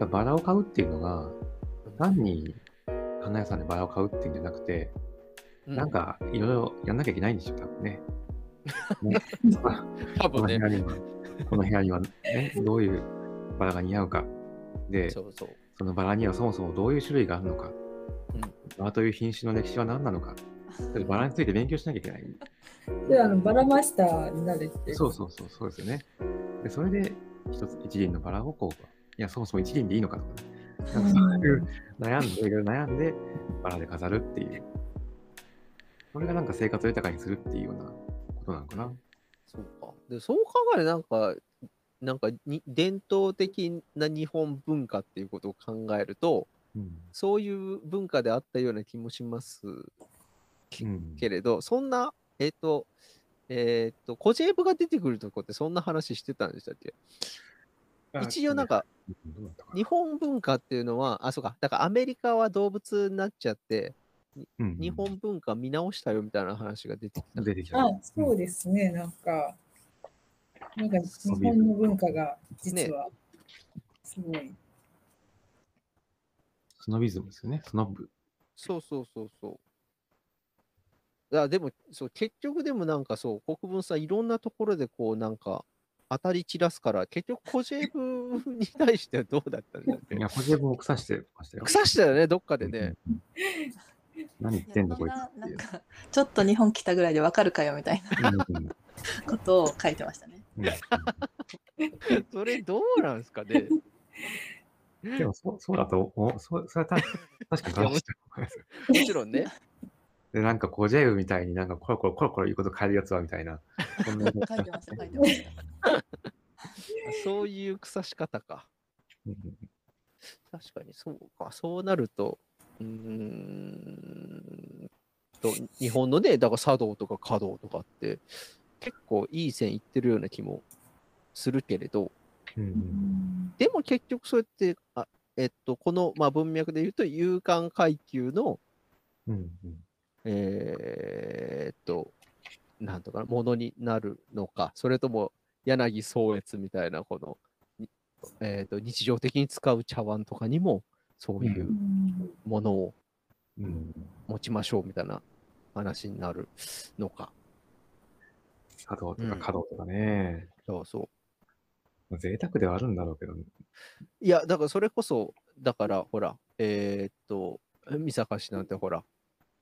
ぱバラを買うっていうのが、単に花屋さんでバラを買うっていうんじゃなくて、うなんかいろいろやんなきゃいけないんでしょ、多分ね。ね多分ねこの部屋。には、この部屋には、ね、どういうバラが似合うか。で、そうそう。そのバラにはそもそもどういう種類があるのか。うんバラという品種の歴史は何なのか。バラについて勉強しなきゃいけない。で、あの、バラマスターになるって。そうそうそう、そうですよね。で、それで一つ、一輪のバラをこう、いや、そもそも一輪でいいのかとか、ね、なんかそういう悩んで、いろいろ悩んで、バラで飾るっていう。これがなんか生活を豊かにするっていうようなことなのかな。そうか。で、そう考えるとなんか、なんかに伝統的な日本文化っていうことを考えると、うん。そういう文化であったような気もしますうん、けれど、そんな、えっ、と、えっ、と、コジェーブが出てくるとこってそんな話してたんでしたっけ？一応なんか、日本文化っていうのは、あ、そうか、だからアメリカは動物になっちゃって、うん日本文化見直したよみたいな話が出てきた。出てきた。あ、そうですね、なんか、なんか日本の文化が実は、すごい。スノビズムですよね。スノブ。そうそうそうそう。あでもそう、結局でもなんかそう、国分さん、い。ろんなところでこう、なんか、当たり散らすから、結局、コジェブに対してはどうだったんだっけ？いや、ポジェブも腐してましたよ。腐したよね、どっかでね。うん。何言ってんだこいつなんかちょっと日本来たぐらいでわかるかよみたいなことを書いてましたね。うんそれどうなんですかね？でもそうそうだと思う、そうそれは確か確かに。もちろんね。で、なんかコジェウみたいになんかコロコロコロコロ言うこと変えるやつはみたいな。そんな書いてました、書いてました。そういう腐し方か。うん確かにそうか。そうなると、うーんと、日本のね、だから茶道とか華道とかって、結構いい線いってるような気もするけれど、うんうんでも結局そうやって、あえっと、この、まあ、文脈で言うと、勇敢階級の、うんうんえーっと、なんとかな、ものになるのか、それとも柳宗悦みたいな、この、にえーっと、日常的に使う茶碗とかにも、そういううんものをうん持ちましょうみたいな話になるのか。茶道とか華道とかね。そうそう。まあ贅沢ではあるんだろうけど、いや、だからそれこそ、だからほら、えーっと、三坂氏なんてほら、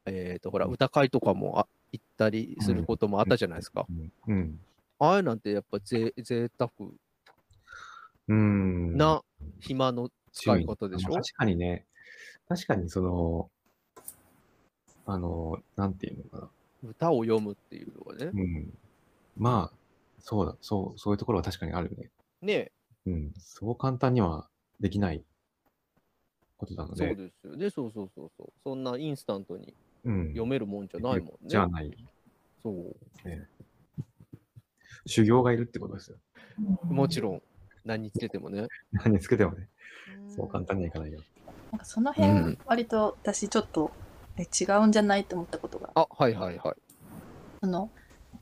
えーっと、ほら、歌会とかもあ行ったりすることもあったじゃないですか。うん。うん。ああいうなんてやっぱぜ贅沢うん。な暇の使い方でしょ、まあ確かにね、確かにその、あの、なんていうのかな。歌を読むっていうのはね。うん。まあ、そうだ、そう、そういうところは確かにあるよね。ねうん。そう簡単にはできないことなのそうで。ですよね。そうそうそうそう。そんなインスタントにうん。読めるもんじゃないもんね。じゃない。そう。修行がいるってことですよ。もちろん、何につけてもね。何つけてもね、そう簡単にはいかないよ。なんかその辺うん、割と私ちょっとえ違うんじゃないと思ったことが、あ、はいはいはい。その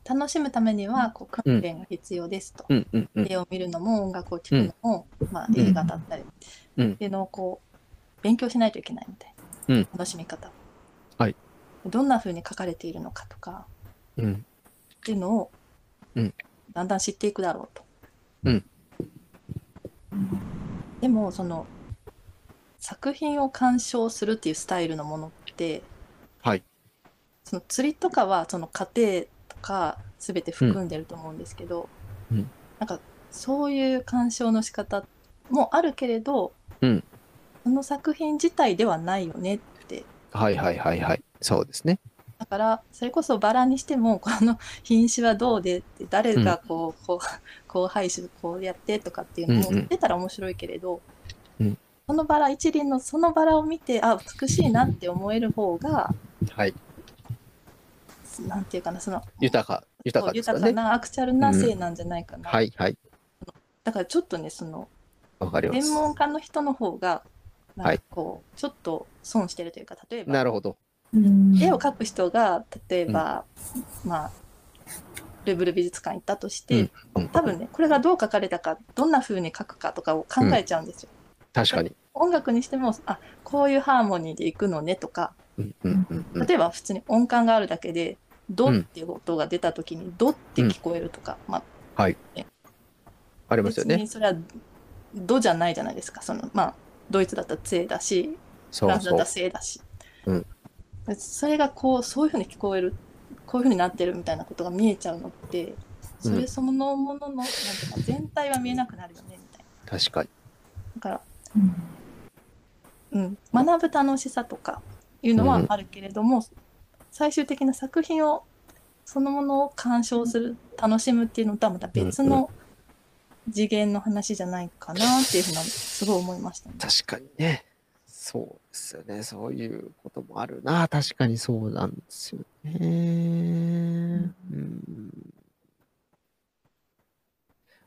楽しむためにはこう訓練が必要ですと。うんうんうん。絵を見るのも音楽を聴くのも、まあ、ん映画だったりっうんていうのをこう勉強しないといけないみたいな、うん楽しみ方はいどんな風に書かれているのかとかうん。っていうのを、うんだんだん知っていくだろうと。うんでもその作品を鑑賞するっていうスタイルのものってはい。その釣りとかはその過程とか全て含んでると思うんですけど、うんなんかそういう鑑賞の仕方もあるけれど、うんその作品自体ではないよねってはいはいはいはい。そうですね。だからそれこそバラにしてもこの品種はどうでって誰がこう、こう こう配種こうやってとかっていうのをうんうん出たら面白いけれど、うんそのバラ一輪のそのバラを見てあ美しいなって思える方がはい。なんていうかなその豊か、豊かですか豊かね。なアクチュアルな性なんじゃないかな、はいはい。だからちょっとねそのわかります。専門家の人の方がなんはいかこう、ちょっと損してるというか例えばなるほど。うん。絵を描く人が例えば、まあルーブル美術館行ったとして、うん。多分ねこれがどう描かれたかどんな風に描くかとかを考えちゃうんですよ。確かに。音楽にしてもあこういうハーモニーでいくのねとかうんうんうんうん。例えば普通に音感があるだけで「ド」っていう音が出た時に「ド」って聞こえるとか、まあありますよね。別にそれは「ド」じゃないじゃないですか。そのまあドイツだったら「ツェ」だしフそうそう。ランスだったら「。セ」だし、うん。それがこうそういうふうに聞こえるこういうふうになってるみたいなことが見えちゃうのってそれそのものの、なんていうか全体は見えなくなるよねみたいな。確かに。だからうん。うん、学ぶ楽しさとかいうのはあるけれども、最終的な作品をそのものを鑑賞する楽しむっていうのとはまた別の次元の話じゃないかなっていうふうなすごい思いましたね。確かにね。そうですよね。そういうこともあるな。確かにそうなんですよね。うん、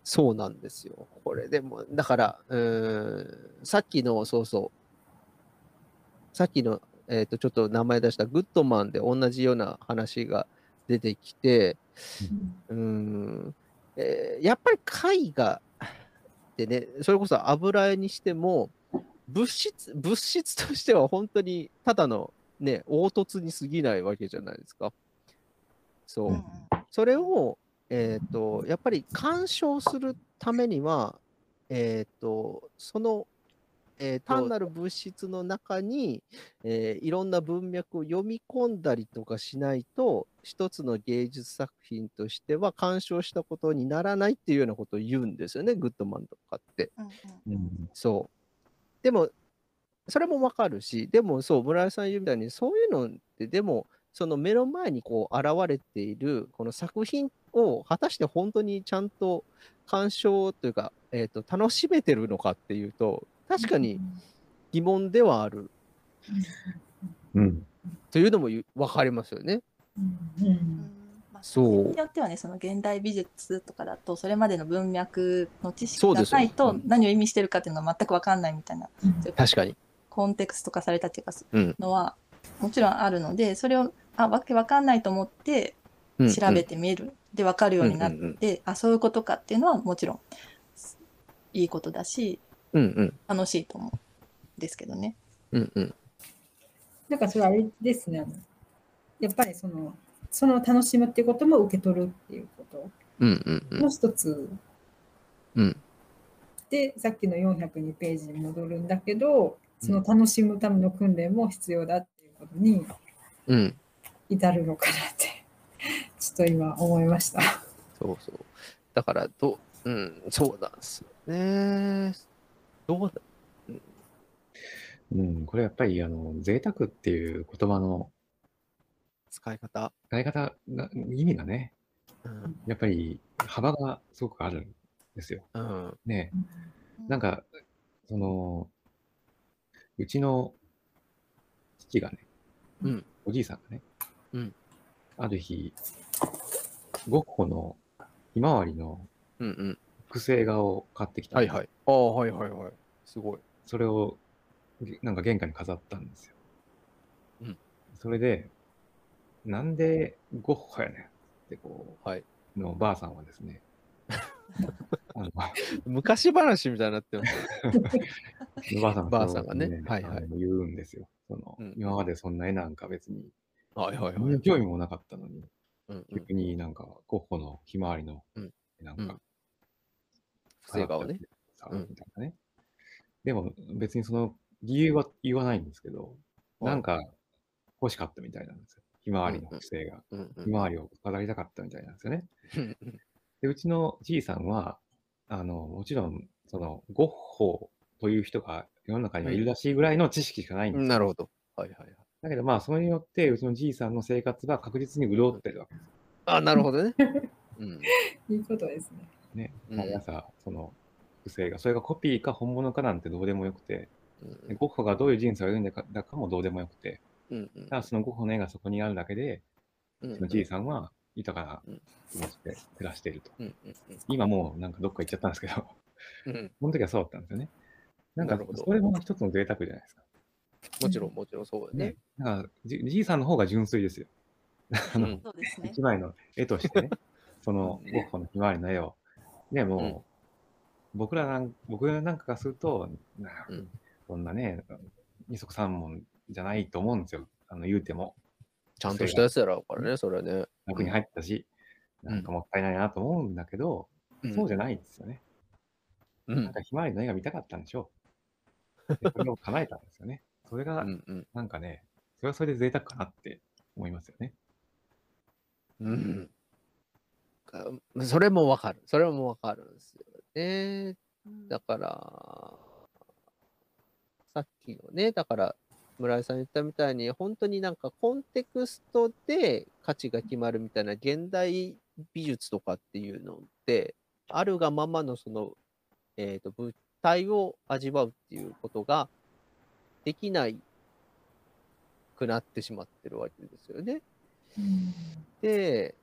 そうなんですよ。これでも、だから、うーん、さっきの、そうそう、さっきの、えっ、と、ちょっと名前出したグッドマンで同じような話が出てきて、うーん、えーやっぱり絵画ってね、それこそ油絵にしても、物質、物質としては本当にただのね、凹凸に過ぎないわけじゃないですか。そう。うんそれを、えっ、と、やっぱり鑑賞するためには、えっ、と、その、えー単なる物質の中に、えーいろんな文脈を読み込んだりとかしないと、一つの芸術作品としては鑑賞したことにならないっていうようなことを言うんですよね、グッドマンとかって。うんうんうんそう。でも、それもわかるし、でもそう、村井さん言うみたいに、そういうのって、でも、その目の前にこう現れているこの作品を果たして本当にちゃんと鑑賞というか、えー、と楽しめてるのかっていうと確かに疑問ではあるうん。というのも分かりますよね。うんうん。そう。によってはねその現代美術とかだとそれまでの文脈の知識がないとうん。何を意味してるかっていうのが全く分かんないみたいなうん。確かに。コンテクスト化されたっていうかうん。のはもちろんあるのでそれをあわけわかんないと思ってうん調べてみる、で分かるようになって、うんうんあそういうことかっていうのはもちろんいいことだしうんうん。楽しいと思うんですけどね。うんうん。なんかそれあれですね。やっぱりその、その楽しむっていうことも受け取るっていうこと。うんうんうん。の一つ。うん。で、さっきの402ページに戻るんだけど、その楽しむための訓練も必要だっていうことにうん。至るのかなって、ちょっと今思いました。そうそう。だからど、うん、そうなんですよね。どうだ？うん、これやっぱり、あの、贅沢っていう言葉の使い方。使い方が、意味がね、うんやっぱり幅がすごくあるんですよ。うんねなんか、その、うちの父がね、うんおじいさんがね、うんある日、ゴッホのひまわりのうんうん。複製画を買ってきた。はいはい。ああ、はいはいはい。すごい。それを、げなんか玄関に飾ったんですよ。うんそれで、なんでゴッホやねん。ってこう、はい。のばあさんはですね、昔話みたいになってます。おばあさんばあさんがね。はいはい。言うんですよ。そのうん。今までそんな絵なんか別に、はいはい何の興味もなかったのに、うんうん。逆になんかゴッホのひまわりの、うん。なんかうん、不正顔ね。みたいなね。でも別にその理由は言わないんですけど、はい。なんか欲しかったみたいなんですよ。ひまわりの不正が。うんうんひまわりを飾りたかったみたいなんですよね。で、うちのじいさんは、あの、もちろん、その、ゴッホという人が世の中にはいるらしいぐらいの知識しかないんですよ。なるほど。はいはいはい。だけど、まあ、それによって、うちのじいさんの生活は確実に潤ってるわけですあ、なるほどね。うん。いいことですね。ね。うん毎朝、その、不正が、それがコピーか本物かなんてどうでもよくて、でゴッホがどういう人生を歩んでかもどうでもよくて、うんうんただそのゴッホの絵がそこにあるだけで、うんうちのじいさんは豊かなうん気持ちで暮らしていると。うんうん今もうなんかどっか行っちゃったんですけど、うんうんその時はそうだったんですよね。なんかそれも一つの贅沢じゃないですか。もちろんもちろんそうだねね。。なんかじじいさんの方が純粋ですよ。あの、うん一。枚の絵としてね、そのゴッホのひまわりの絵を、ね、も僕らなん、僕なんかがすると、なうんそんなね、二足三門じゃないと思うんですよ。あの、言うても。ちゃんとしたやつやろうからね、それね。楽に入ったし、うんなんかもったいないなと思うんだけど、そうじゃないんですよね。うん。なんかひまわりの絵が見たかったんでしょう。でそれを叶えたんですよね。それが、うんうん。なんかね、それはそれで贅沢かなって思いますよね。うん。かそれもわかる。それもわかるんですよね。だから、さっきのね、だから、村井さん言ったみたいに、本当になんかコンテクストで価値が決まるみたいな現代美術とかっていうのって、あるがままのその、えっ、と、物体を味わうっていうことができないくなってしまってるわけですよね。うんで、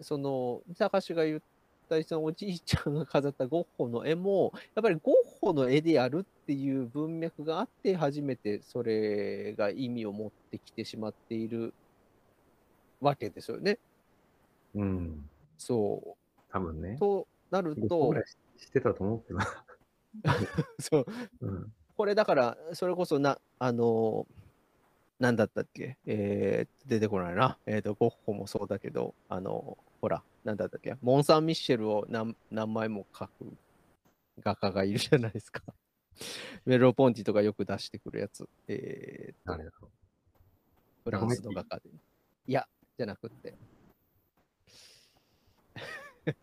その、高橋が言ったそのおじいちゃんが飾ったゴッホの絵も、やっぱりゴッホの絵であるっていう文脈があって、初めてそれが意味を持ってきてしまっているわけですよね。うん。そ多分ねう。。となると僕ぐら、い知ってたと思うけど。そう、うん。これだから、それこそな、あの、なんだったっけ？えー、出てこないな。えっ、と、ゴッホもそうだけど、あの、ほら、なんだったっけ？モン・サン・ミッシェルを何何枚も描く画家がいるじゃないですか。メロポンティとかよく出してくるやつ。えーと、誰だろフランスの画家で。いや、じゃなくって。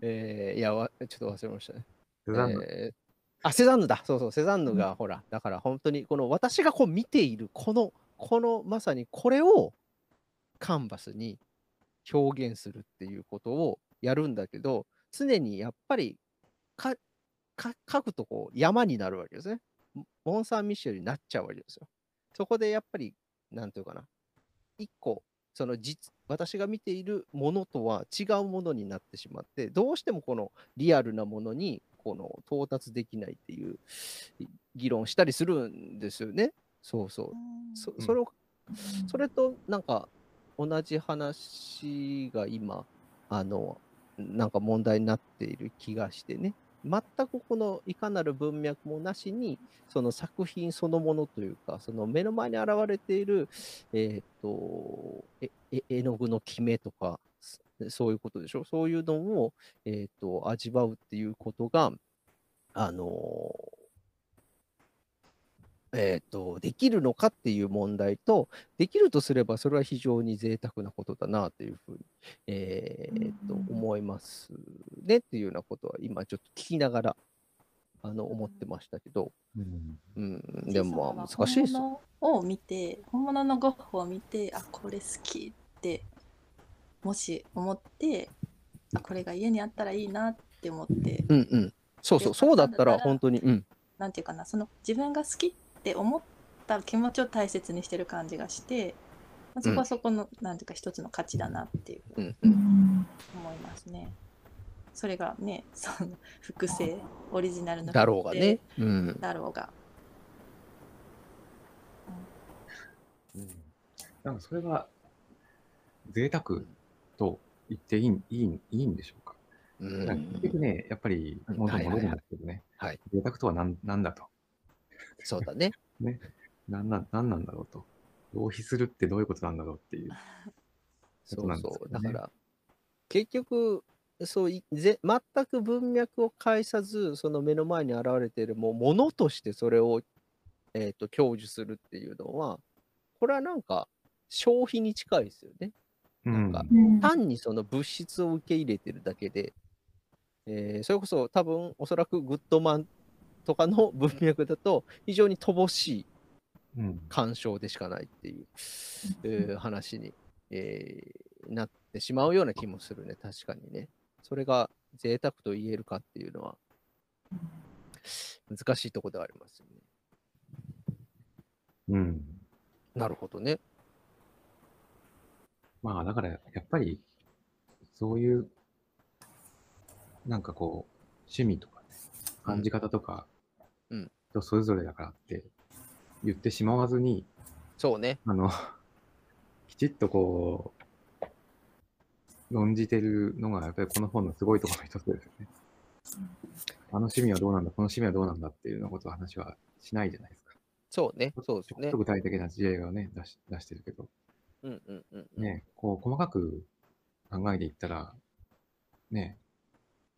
えー、いや、わちょっと忘れましたね。う。セザンヌえーあ、セザンヌだ。そうそう、セザンヌが、ほら、だから本当に、この私がこう見ている、この、この、まさにこれをカンバスに表現するっていうことをやるんだけど、常にやっぱりか、か、書くとこう山になるわけですね。モモン・サン・ミッシェルになっちゃうわけですよ。そこでやっぱり、なんていうかな、一個、その実、私が見ているものとは違うものになってしまって、どうしてもこのリアルなものにこの到達できないっていうい議論したりするんですよね。そうそう。そうんそれを、それとなんか同じ話が今、あの、なんか問題になっている気がしてね。全くこのいかなる文脈もなしに、その作品そのものというか、その目の前に現れている、えっ、と、絵の具の決めとか、そういうことでしょ？そういうのを、えっ、と、味わうっていうことが、あのえっ、と、できるのかっていう問題と、できるとすればそれは非常に贅沢なことだなというふうに、えーとうん思いますねっていうようなことは今ちょっと聞きながらあの思ってましたけど、うん。うん、でもまあ難しいですよ。本物を見て本物のゴッホを見てあこれ好きってもし思ってあこれが家にあったらいいなって思ってうんうん。そうそう、そうだったら本当に、うん。なんていうかなその自分が好きって思った気持ちを大切にしてる感じがして、まあそこはそこの、なんていうか一つの価値だなっていうふう思いますね。それがねその複製オリジナルのだろうがね。うん。だろうがうんなんかそれは贅沢と言っていいいいいいんでしょうか。うなんか結局ん、ね、やっぱりうん元に戻るんはいはいはいですけどね、はい贅沢とは何なんだと。そうだね。なんなんなんなんだろうと。浪費するってどういうことなんだろうっていう。そうそうなんですそう。よねだから、結局、そういぜ全く文脈を介さず、その目の前に現れているもうものとしてそれを、えー、と享受するっていうのは、これはなんか消費に近いですよね。なんかうん単にその物質を受け入れてるだけで、えーそれこそ多分おそらくグッドマンとかの文脈だと非常に乏しいうん。鑑賞でしかないっていう、えー話に、えーなってしまうような気もするね、確かにね。それが贅沢と言えるかっていうのは難しいところではありますよね。うん。なるほどね。まあだからやっぱり、そういう、なんかこう、趣味とかね、感じ方とか、うん人それぞれだからって言ってしまわずに、そうね。あの、きちっとこう、論じてるのが、やっぱりこの本のすごいところの一つですよね。あの趣味はどうなんだ、この趣味はどうなんだっていうようなことを話はしないじゃないですか。そうね、そうですねちょっと。具体的な事例がね、出し出してるけど、うんうんうんうん。ね、こう細かく考えていったら、ね、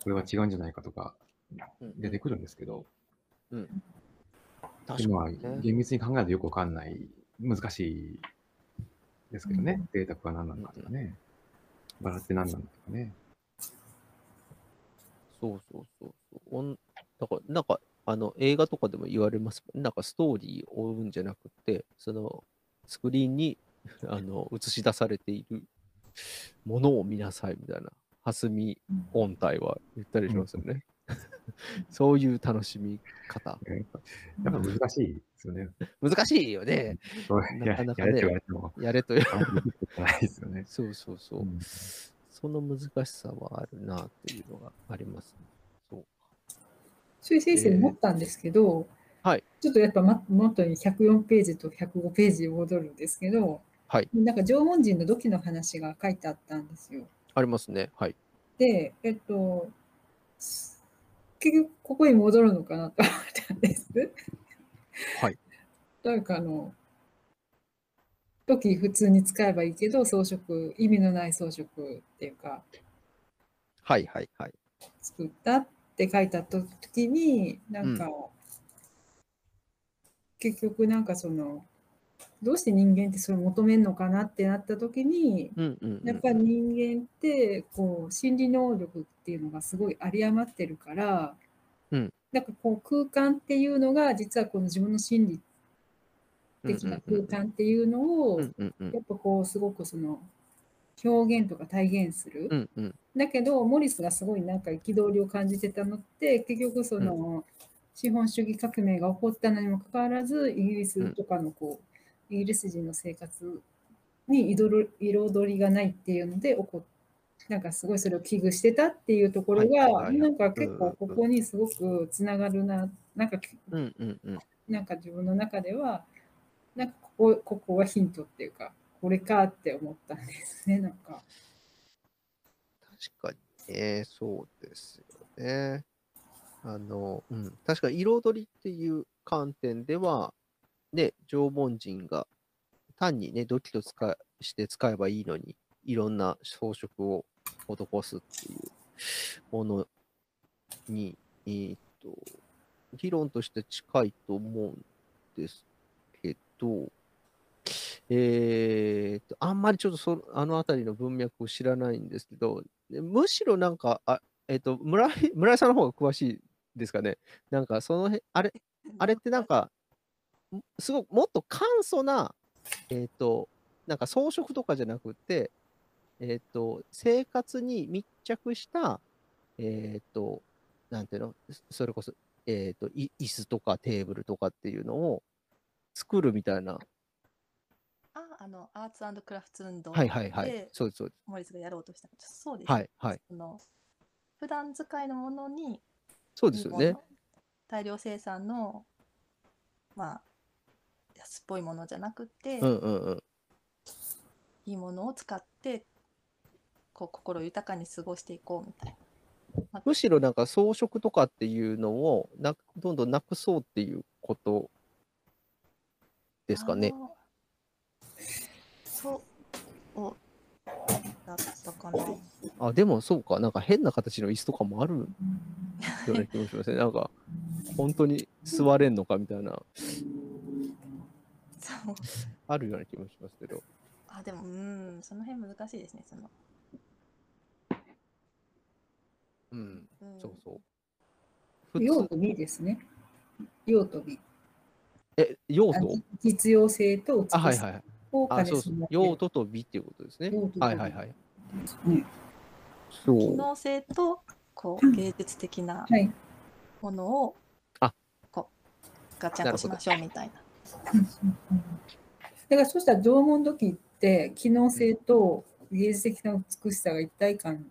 これは違うんじゃないかとか出てくるんですけど、確でもまあかにね。厳密に考えるとよくわかんない、難しいですけどね、データは何なのかとかね、バラって何なのかとかね。そうそうそうそう。おんだから、なんか、あの、映画とかでも言われます。なんかストーリーを追うんじゃなくて、その、スクリーンに、あの、映し出されているものを見なさいみたいな、蓮見音体は言ったりしますよね。そういう楽しみ方。やっぱ難しいですよね。難しいよね。そうなかなかねややれって言われてないですよね。そうそうそう。うんその難しさはあるなっていうのがあります、ね。そう。修正生思ったんですけど、はいちょっとやっぱま元に104ページと105ページに戻るんですけど、はいなんか縄文人の土器の話が書いてあったんですよ。ありますね。はい。で、えっと、す結局ここに戻るのかなと思ったんです。はい。なんかあの、土器普通に使えばいいけど、装飾、意味のない装飾っていうか、はいはいはい。作ったって書いてあった時になんか、結局なんかそのどうして人間ってそれを求めるのかなってなった時にうんうん、うん。やっぱり人間ってこう心理能力っていうのがすごい有り余ってるから、うん。なんかこう空間っていうのが実はこの自分の心理的な空間っていうのをやっぱこうすごくその表現とか体現する。うんうん。だけど、モリスがすごいなんか憤りを感じてたのって、結局その、資本主義革命が起こったのにもかかわらず、イギリスとかのこう、イギリス人の生活に彩り彩りがないっていうので起こっなんかすごいそれを危惧してたっていうところが、はいなんか結構ここにすごくつながるな、なんかうんうんうん。なんか自分の中では、なんかここここがヒントっていうか、これかって思ったんですね、なんか。確かにね、そうですよね。あの、うん、確かに彩りっていう観点では、ね、縄文人が単にね、土器と使いして使えばいいのに、いろんな装飾を施すっていうものに、えーっと、議論として近いと思うんですけど、えーっと、あんまりちょっとそあのあたりの文脈を知らないんですけど、むしろなんか、あえっ、と村井、村井さんの方が詳しいですかね。なんか、その辺、あれ、あれってなんか、すごくもっと簡素な、えっ、と、なんか装飾とかじゃなくて、えっ、と、生活に密着した、えっ、と、なんていうの、それこそ、えっ、と、い椅子とかテーブルとかっていうのを作るみたいな。あ、あの、アーツクラフト運動はいはいはいで。そうです、そうでモリスがやろうとした。そうです。はいはい。その普段使いのものにそうですよね大量生産のまあ安っぽいものじゃなくて、うんうんうん。いいものを使ってこう心豊かに過ごしていこうみたいな。むしろなんか装飾とかっていうのをなどんどんなくそうっていうことですかね。そうだったかな。あ、でもそうか、なんか変な形の椅子とかもあるような気もしますね。なんか本当に座れんのかみたいな、あるような気もしますけど。あでもうんその辺難しいですね。そのうん、うんそうそう。用と美ですね。用と美。え、用あ途実用性と美しあ、はいさはい。あ、そうそう用途と美っていうことですね。はいはいはい。ねそう。機能性とこう芸術的なはい。ものをあこうガチャンとしましょうみたいな。だからそうしたら縄文土器って機能性と芸術的な美しさが一体感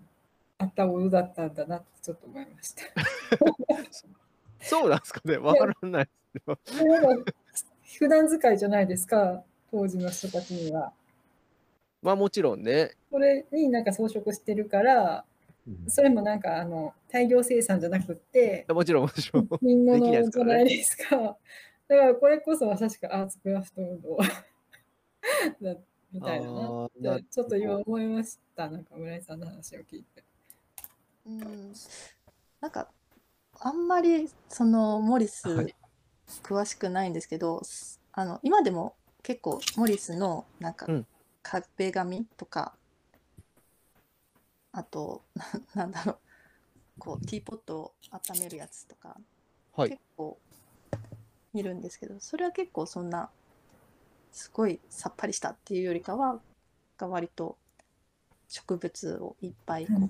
あったものだったんだなってちょっと思いました。そうなんですかね。わからない普段使いじゃないですか、当時の人たちには。まあもちろんね。それになんか装飾してるから、うんそれもなんかあの大量生産じゃなくって、もちろん、もちろん。品物できないですからねじゃないですか。だからこれこそまさしくアーツクラフト運動だみたいななあーってなちょっと今思いました。なんか村井さんの話を聞いて。うん、なんかあんまりそのモリスはい。詳しくないんですけど、あの今でも結構モリスのなんかうん。壁紙とか、あとな なんだろう。こうティーポットを温めるやつとか、はい。結構見るんですけどそれは結構そんなすごいさっぱりしたっていうよりかはが割と植物をいっぱいこう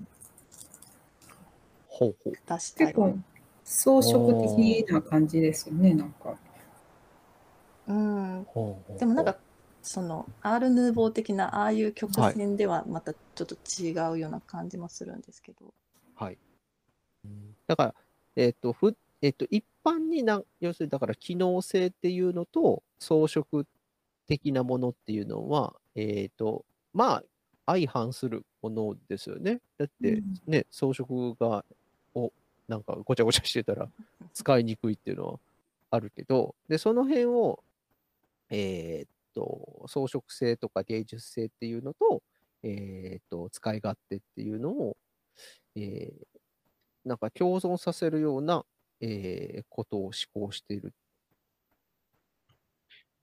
ほうほう。出した結構り、装飾的な感じですよね、なんか。うん、でもなんかそのアール・ヌーボー的なああいう曲線ではまたちょっと違うような感じもするんですけど、はい。だから、えっ、と、ふ、えっ、と、一般になん、要するに、だから、機能性っていうのと、装飾的なものっていうのは、えっ、と、まあ、相反するものですよね。だってうん、ね、装飾が、を、なんか、ごちゃごちゃしてたら、使いにくいっていうのはあるけど、で、その辺を、えーっと、装飾性とか芸術性っていうのと、えーっと、使い勝手っていうのを、えーなんか共存させるような、えーことを思考している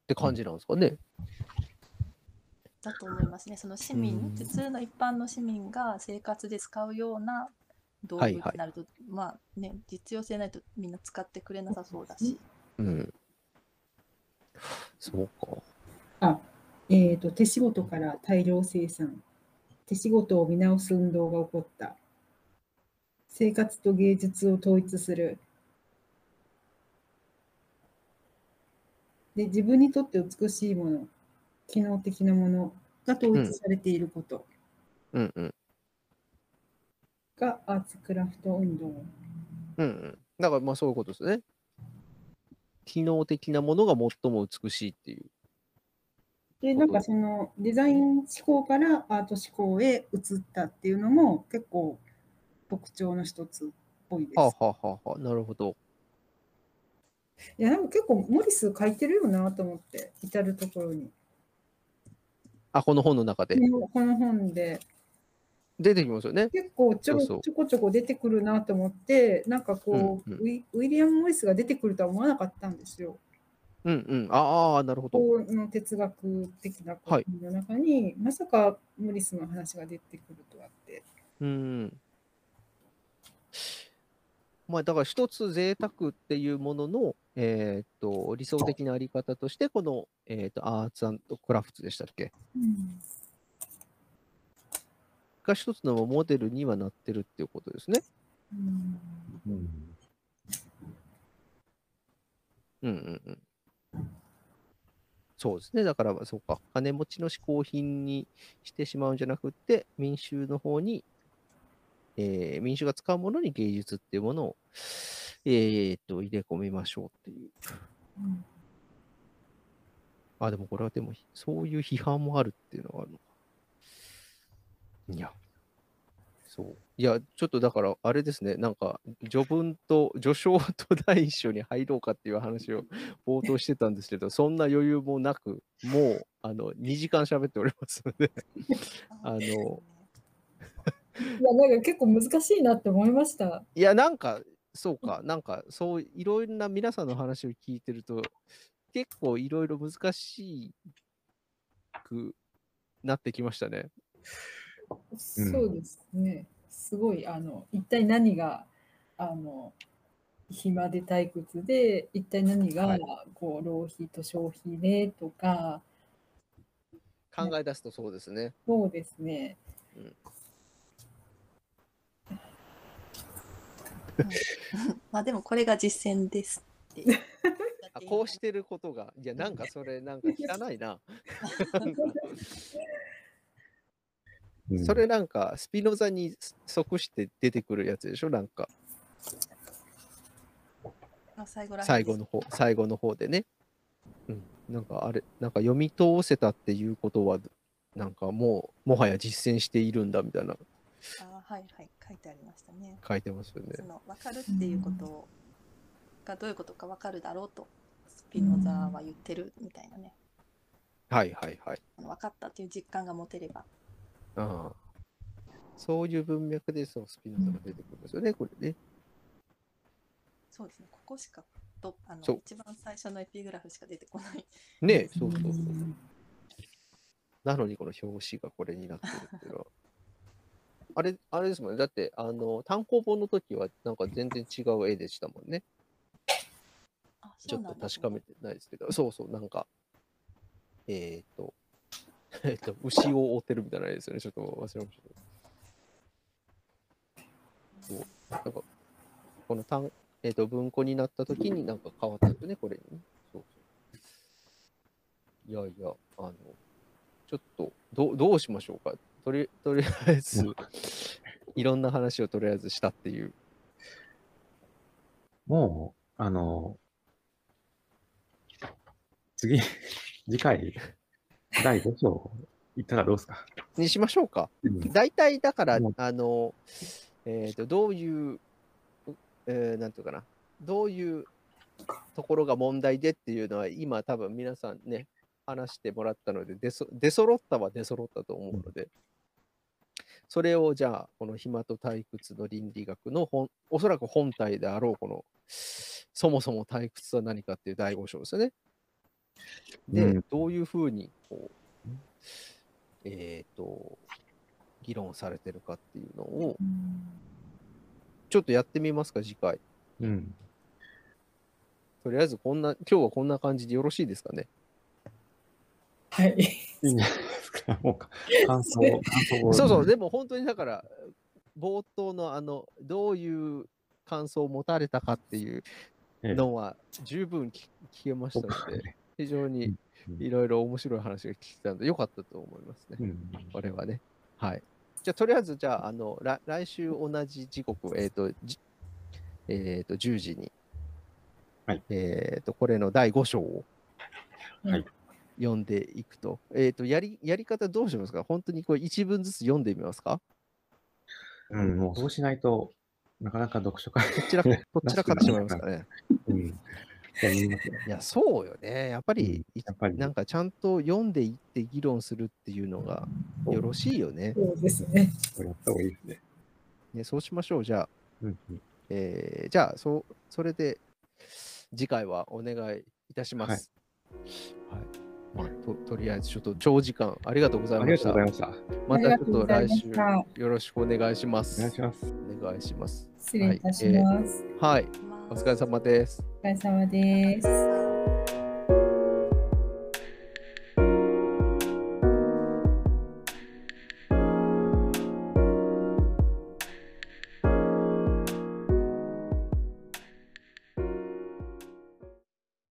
って感じなんですかね。だと思いますねその市民、うん普通の一般の市民が生活で使うような道具にはいはいなると、まあね実用性ないとみんな使ってくれなさそうだし、うん。そうか。あ、えっ、と、手仕事から大量生産。手仕事を見直す運動が起こった。生活と芸術を統一する。で、自分にとって美しいもの、機能的なものが統一されていることうんうん。がアーツクラフト運動。うんうん。だからまあそういうことですね。機能的なものが最も美しいっていう。で、なんかそのデザイン思考からアート思考へ移ったっていうのも結構特徴の一つっぽいです。はあ、はあはあはあ、なるほど。いや、でも結構モリス書いてるよなと思って、至るところに。あ、この本の中でこの本で出てきますよね。結構ちょちょこちょこ出てくるなと思って、なんかこう、うんうんウィウィリアム・モリスが出てくるとは思わなかったんですよ。うんうん。ああ、なるほど。この哲学的なことの中に、まさかモリスの話が出てくるとはって。うん。まあ、だから一つ贅沢っていうものの、えーっと、理想的なあり方として、この、えーっと、アーツクラフトでしたっけ？うんが一つのモデルにはなってるっていうことですね。うんうんうんうんうん。そうですね。だから、そうか。金持ちの嗜好品にしてしまうんじゃなくって、民衆の方に、えー民衆が使うものに芸術っていうものを、えーっと、入れ込みましょうっていう。うんあ、でもこれはでも、そういう批判もあるっていうのがあるのか。いや、そう。いや、ちょっとだから、あれですね、なんか、序文と、序章と第一章に入ろうかっていう話を冒頭してたんですけど、そんな余裕もなく、もう、あの、2時間喋っておりますので、あのいや、なんか結構難しいなって思いました。いや、なんか、そうか、なんか、そう、いろいろな皆さんの話を聞いてると、結構いろいろ難しくなってきましたね。そうですね。すごい、あの、一体何が、あの、暇で退屈で、一体何が、はいこう、浪費と消費でとか、考え出すとそうですね。そうですね。まあでもこれが実践ですって あこうしてることが、いや、なんかそれ、なんか汚いな。それなんか、スピノザに即して出てくるやつでしょ？なんか、まあ最後最後の方、最後の方でね。うん。なんかあれ、なんか読み通せたっていうことは、なんかもう、もはや実践しているんだみたいなあはいはい書いてありましたね。書いてますよねそ。の分かるっていうことがどういうことか分かるだろうとスピノザは言ってるみたいなね。はいはいはい。分かったっていう実感が持てれば。ああそういう文脈でそのスピノザが出てくるんですよね、これね。そうですね。ここしかとあのそう一番最初のエピグラフしか出てこない。ねそうそうそう。なのにこの表紙がこれになってるっていうのは。あれ、あれですもんね。だって、あの、単行本の時はなんか全然違う絵でしたもんね。あちょっと確かめてないですけど、そうそう、なんか、えっ、と、えっと、牛を追ってるみたいなですよね。ちょっと忘れましたけど。そう、なんか、この単、えっ、と、文庫になった時になんか変わったよね、これにね。そうそう。いやいや、あの、ちょっと、どうどうしましょうか。とりとりあえず、いろんな話をとりあえずしたっていう。もう、あの、次、次回、第5章。行ったらどうですか、にしましょうか。うん。大体だからあの、えっ、と、どういう、えーなんていうかな、どういうところが問題でっていうのは、今多分皆さんね、話してもらったので、出そ出揃ったは出揃ったと思うので、それをじゃあ、この暇と退屈の倫理学の本、おそらく本体であろう、この、そもそも退屈とは何かっていう第5章ですよね。で、うんどういうふうに、こう、えっ、と、議論されてるかっていうのを、ちょっとやってみますか、次回。うん。とりあえず、こんな、今日はこんな感じでよろしいですかね？はい。いいんじゃないですか？もうか、感想、感想をそうそう、でも本当にだから、冒頭のあの、どういう感想を持たれたかっていうええのは十分聞聞けましたので、非常にうんいろいろ面白い話が聞けたので、よかったと思いますね。うん。これはね。はい。じゃあ、とりあえず、じゃあ、あの、来来週同じ時刻、えっ、と、じえっ、と、10時に、はいえっ、と、これの第5章を、はい読んでいくと。えっ、と、やり、やり方どうしますか？本当にこれ一文ずつ読んでみますか？うん、もうそうしないと、なかなか読書会、こちら、こちらかってしまいますかね。うん。いや、そうよね。やっぱり、いやっぱり、なんかちゃんと読んでいって議論するっていうのがよろしいよね。そうですね。これやった方がいいですね。ねそうしましょう。じゃあ、うんうん。えーじゃあ、そう、それで、次回はお願いいたします。はい。まあ、ととりあえず、ちょっと長時間ありがとうございありがました。とうございました。またちょっと来週よろしくお願いします。お願いします。お願いします。失礼いたします。はい。まあお疲れ様です。お疲れ様です。